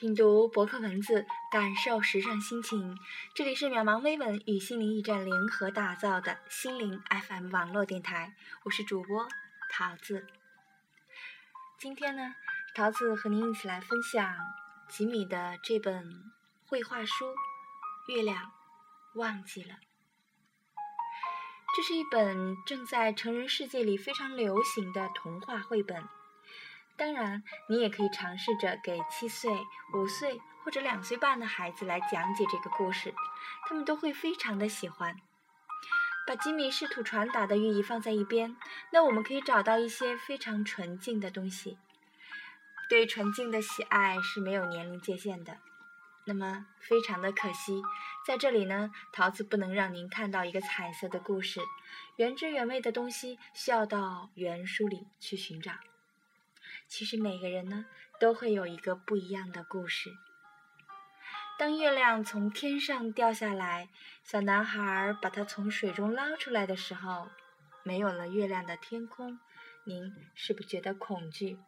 品读博客文字，感受时尚心情。这里是渺茫微文与心灵驿站联合打造的心灵 FM 网络电台，我是主播桃子。今天呢，桃子和您一起来分享吉米的这本绘画书《月亮忘记了》。这是一本正在成人世界里非常流行的童话绘本。当然，你也可以尝试着给七岁、五岁或者两岁半的孩子来讲解这个故事，他们都会非常的喜欢。把吉米试图传达的寓意放在一边，那我们可以找到一些非常纯净的东西。对纯净的喜爱是没有年龄界限的。那么，非常的可惜，在这里呢，桃子不能让您看到一个彩色的故事，原汁原味的东西需要到原书里去寻找。其实每个人呢，都会有一个不一样的故事。当月亮从天上掉下来，小男孩把它从水中捞出来的时候，没有了月亮的天空，您是不是觉得恐惧？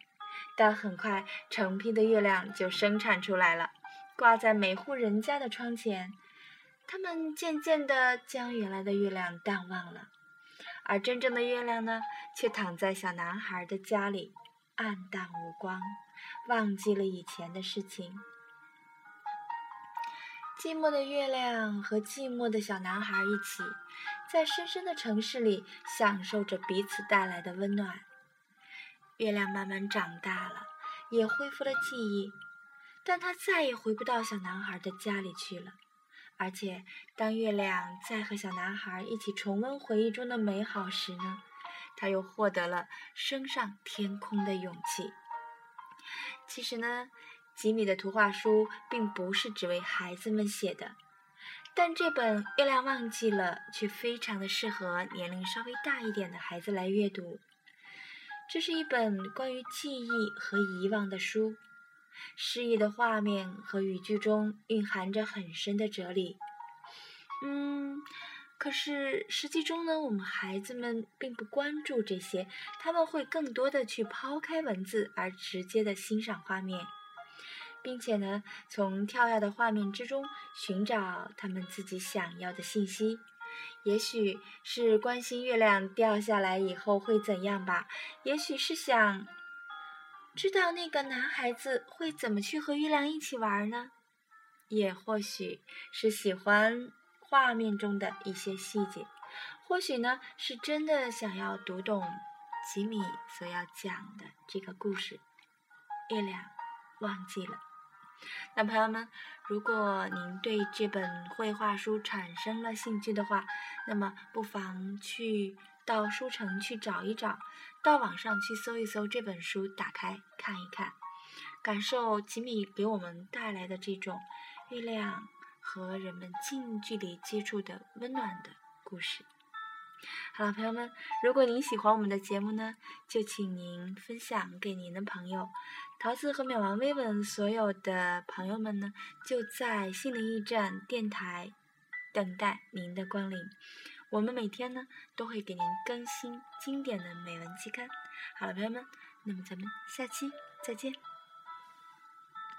但很快，成批的月亮就生产出来了，挂在每户人家的窗前。他们渐渐地将原来的月亮淡忘了，而真正的月亮呢，却躺在小男孩的家里。暗淡无光，忘记了以前的事情。寂寞的月亮和寂寞的小男孩一起，在深深的城市里享受着彼此带来的温暖。月亮慢慢长大了，也恢复了记忆，但他再也回不到小男孩的家里去了。而且，当月亮再和小男孩一起重温回忆中的美好时呢？他又获得了升上天空的勇气。其实呢，吉米的图画书并不是只为孩子们写的，但这本《月亮忘记了》却非常的适合年龄稍微大一点的孩子来阅读。这是一本关于记忆和遗忘的书，诗意的画面和语句中蕴含着很深的哲理。嗯。可是实际中呢，我们孩子们并不关注这些，他们会更多的去抛开文字，而直接的欣赏画面，并且呢，从跳跃的画面之中寻找他们自己想要的信息。也许是关心月亮掉下来以后会怎样吧，也许是想知道那个男孩子会怎么去和月亮一起玩呢？也或许是喜欢。画面中的一些细节，或许呢是真的想要读懂吉米所要讲的这个故事。月亮忘记了。那朋友们，如果您对这本绘画书产生了兴趣的话，那么不妨去到书城去找一找，到网上去搜一搜这本书，打开看一看，感受吉米给我们带来的这种月亮。和人们近距离接触的温暖的故事。好了，朋友们，如果您喜欢我们的节目呢，就请您分享给您的朋友。桃子和美王微文所有的朋友们呢，就在心灵驿站电台等待您的光临。我们每天呢都会给您更新经典的美文期刊。好了，朋友们，那么咱们下期再见。